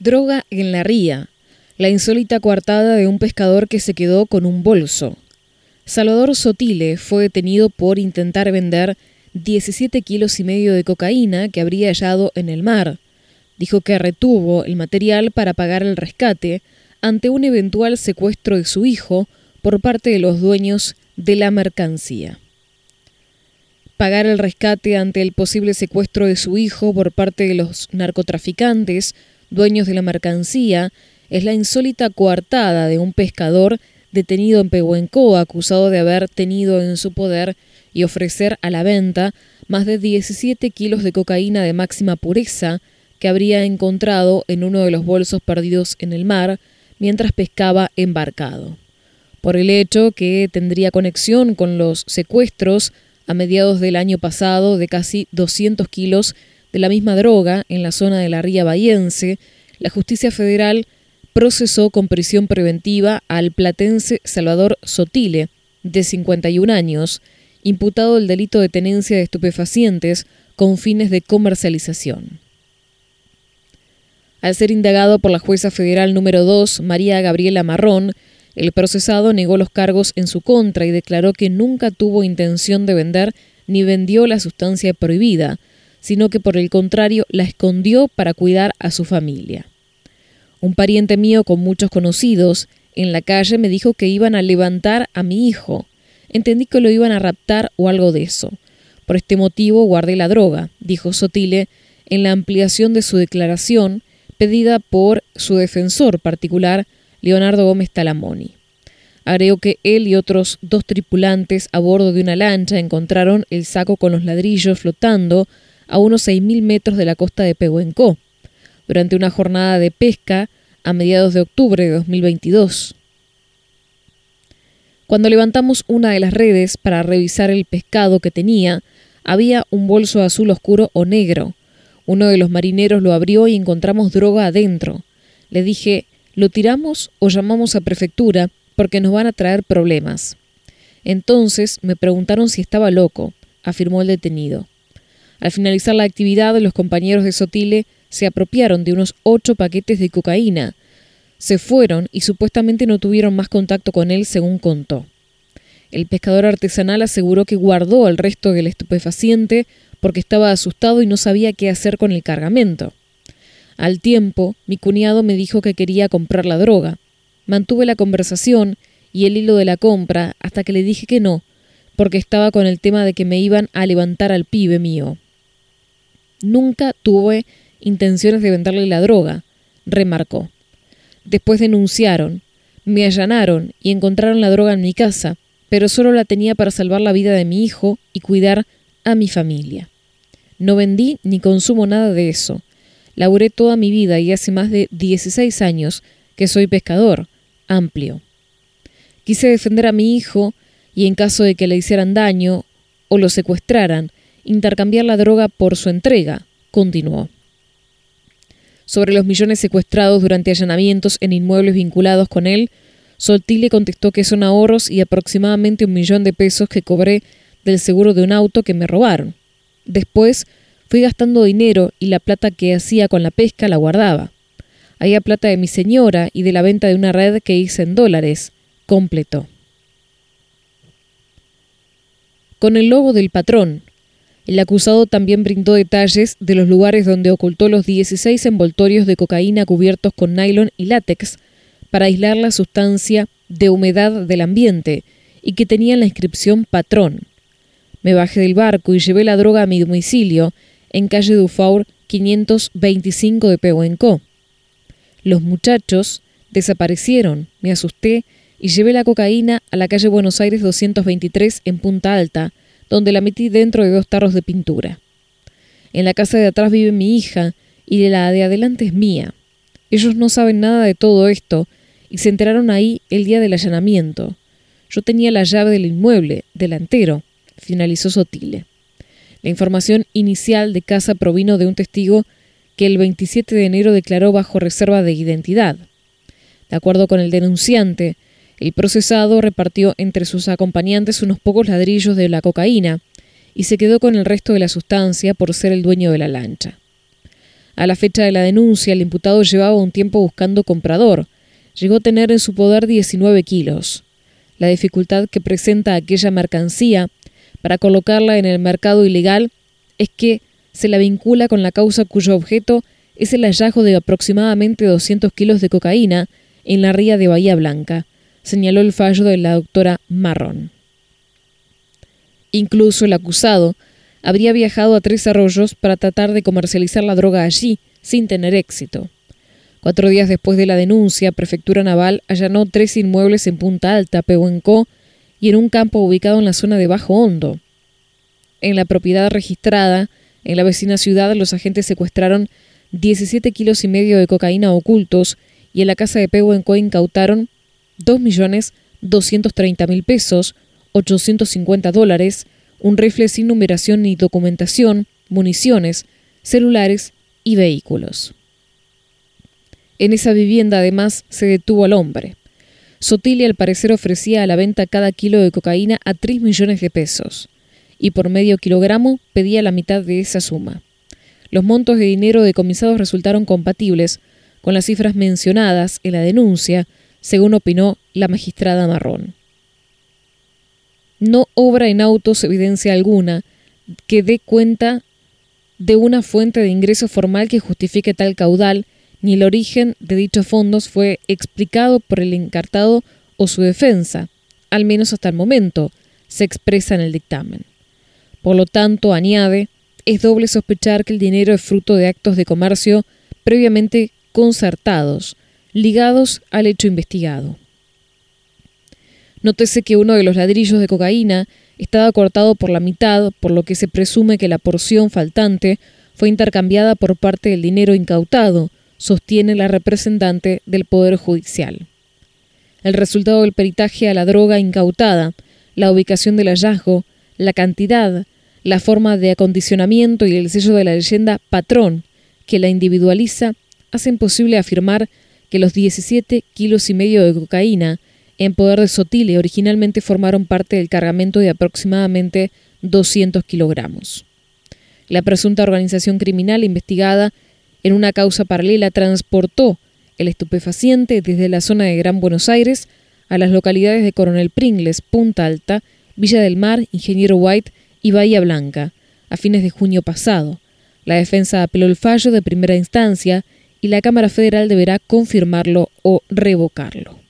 Droga en la ría. La insólita coartada de un pescador que se quedó con un bolso. Salvador Sotile fue detenido por intentar vender 17 kilos y medio de cocaína que habría hallado en el mar. Dijo que retuvo el material para pagar el rescate ante un eventual secuestro de su hijo por parte de los dueños de la mercancía. Pagar el rescate ante el posible secuestro de su hijo por parte de los narcotraficantes dueños de la mercancía, es la insólita coartada de un pescador detenido en Pehuenco acusado de haber tenido en su poder y ofrecer a la venta más de 17 kilos de cocaína de máxima pureza que habría encontrado en uno de los bolsos perdidos en el mar mientras pescaba embarcado. Por el hecho que tendría conexión con los secuestros a mediados del año pasado de casi 200 kilos de la misma droga en la zona de la Ría Bahiense, la justicia federal procesó con prisión preventiva al platense Salvador Sotile, de 51 años, imputado del delito de tenencia de estupefacientes con fines de comercialización. Al ser indagado por la jueza federal número 2, María Gabriela Marrón, el procesado negó los cargos en su contra y declaró que nunca tuvo intención de vender ni vendió la sustancia prohibida, sino que por el contrario la escondió para cuidar a su familia. Un pariente mío con muchos conocidos en la calle me dijo que iban a levantar a mi hijo. Entendí que lo iban a raptar o algo de eso. Por este motivo guardé la droga, dijo Sotile en la ampliación de su declaración pedida por su defensor particular, Leonardo Gómez Talamoni. Agregó que él y otros dos tripulantes a bordo de una lancha encontraron el saco con los ladrillos flotando a unos 6.000 metros de la costa de Pehuenco, durante una jornada de pesca a mediados de octubre de 2022. Cuando levantamos una de las redes para revisar el pescado que tenía, había un bolso azul oscuro o negro. Uno de los marineros lo abrió y encontramos droga adentro. Le dije, ¿lo tiramos o llamamos a prefectura porque nos van a traer problemas? Entonces me preguntaron si estaba loco, afirmó el detenido. Al finalizar la actividad, los compañeros de Sotile se apropiaron de unos ocho paquetes de cocaína. Se fueron y supuestamente no tuvieron más contacto con él, según contó. El pescador artesanal aseguró que guardó el resto del estupefaciente porque estaba asustado y no sabía qué hacer con el cargamento. Al tiempo, mi cuñado me dijo que quería comprar la droga. Mantuve la conversación y el hilo de la compra hasta que le dije que no, porque estaba con el tema de que me iban a levantar al pibe mío. Nunca tuve intenciones de venderle la droga, remarcó. Después denunciaron, me allanaron y encontraron la droga en mi casa, pero solo la tenía para salvar la vida de mi hijo y cuidar a mi familia. No vendí ni consumo nada de eso. Laburé toda mi vida y hace más de 16 años que soy pescador, amplio. Quise defender a mi hijo y en caso de que le hicieran daño o lo secuestraran, intercambiar la droga por su entrega, continuó. Sobre los millones secuestrados durante allanamientos en inmuebles vinculados con él, Soltile contestó que son ahorros y aproximadamente un millón de pesos que cobré del seguro de un auto que me robaron. Después fui gastando dinero y la plata que hacía con la pesca la guardaba. Había plata de mi señora y de la venta de una red que hice en dólares, completó. Con el logo del patrón, el acusado también brindó detalles de los lugares donde ocultó los 16 envoltorios de cocaína cubiertos con nylon y látex para aislar la sustancia de humedad del ambiente y que tenían la inscripción patrón. Me bajé del barco y llevé la droga a mi domicilio en calle Dufour 525 de Pehuenco. Los muchachos desaparecieron, me asusté y llevé la cocaína a la calle Buenos Aires 223 en Punta Alta, donde la metí dentro de dos tarros de pintura. En la casa de atrás vive mi hija y la de adelante es mía. Ellos no saben nada de todo esto y se enteraron ahí el día del allanamiento. Yo tenía la llave del inmueble, delantero, finalizó Sotile. La información inicial de casa provino de un testigo que el 27 de enero declaró bajo reserva de identidad. De acuerdo con el denunciante, el procesado repartió entre sus acompañantes unos pocos ladrillos de la cocaína y se quedó con el resto de la sustancia por ser el dueño de la lancha. A la fecha de la denuncia, el imputado llevaba un tiempo buscando comprador. Llegó a tener en su poder 19 kilos. La dificultad que presenta aquella mercancía para colocarla en el mercado ilegal es que se la vincula con la causa cuyo objeto es el hallazgo de aproximadamente 200 kilos de cocaína en la ría de Bahía Blanca, señaló el fallo de la doctora Marrón. Incluso el acusado habría viajado a Tres Arroyos para tratar de comercializar la droga allí, sin tener éxito. Cuatro días después de la denuncia, Prefectura Naval allanó tres inmuebles en Punta Alta, Pehuenco, y en un campo ubicado en la zona de Bajo Hondo. En la propiedad registrada, en la vecina ciudad, los agentes secuestraron 17 kilos y medio de cocaína ocultos y en la casa de Pehuenco incautaron 2.230.000 pesos, 850 dólares, un rifle sin numeración ni documentación, municiones, celulares y vehículos. En esa vivienda además se detuvo al hombre. Sotili al parecer ofrecía a la venta cada kilo de cocaína a 3 millones de pesos y por medio kilogramo pedía la mitad de esa suma. Los montos de dinero decomisados resultaron compatibles con las cifras mencionadas en la denuncia, según opinó la magistrada Marrón. No obra en autos evidencia alguna que dé cuenta de una fuente de ingreso formal que justifique tal caudal, ni el origen de dichos fondos fue explicado por el encartado o su defensa, al menos hasta el momento, se expresa en el dictamen. Por lo tanto, añade, es doble sospechar que el dinero es fruto de actos de comercio previamente concertados, ligados al hecho investigado. Nótese que uno de los ladrillos de cocaína estaba cortado por la mitad, por lo que se presume que la porción faltante fue intercambiada por parte del dinero incautado, sostiene la representante del Poder Judicial. El resultado del peritaje a la droga incautada, la ubicación del hallazgo, la cantidad, la forma de acondicionamiento y el sello de la leyenda patrón que la individualiza hacen posible afirmar que los 17 kilos y medio de cocaína en poder de Sotile originalmente formaron parte del cargamento de aproximadamente 200 kilogramos. La presunta organización criminal investigada en una causa paralela transportó el estupefaciente desde la zona de Gran Buenos Aires a las localidades de Coronel Pringles, Punta Alta, Villa del Mar, Ingeniero White y Bahía Blanca, a fines de junio pasado. La defensa apeló el fallo de primera instancia y la Cámara Federal deberá confirmarlo o revocarlo.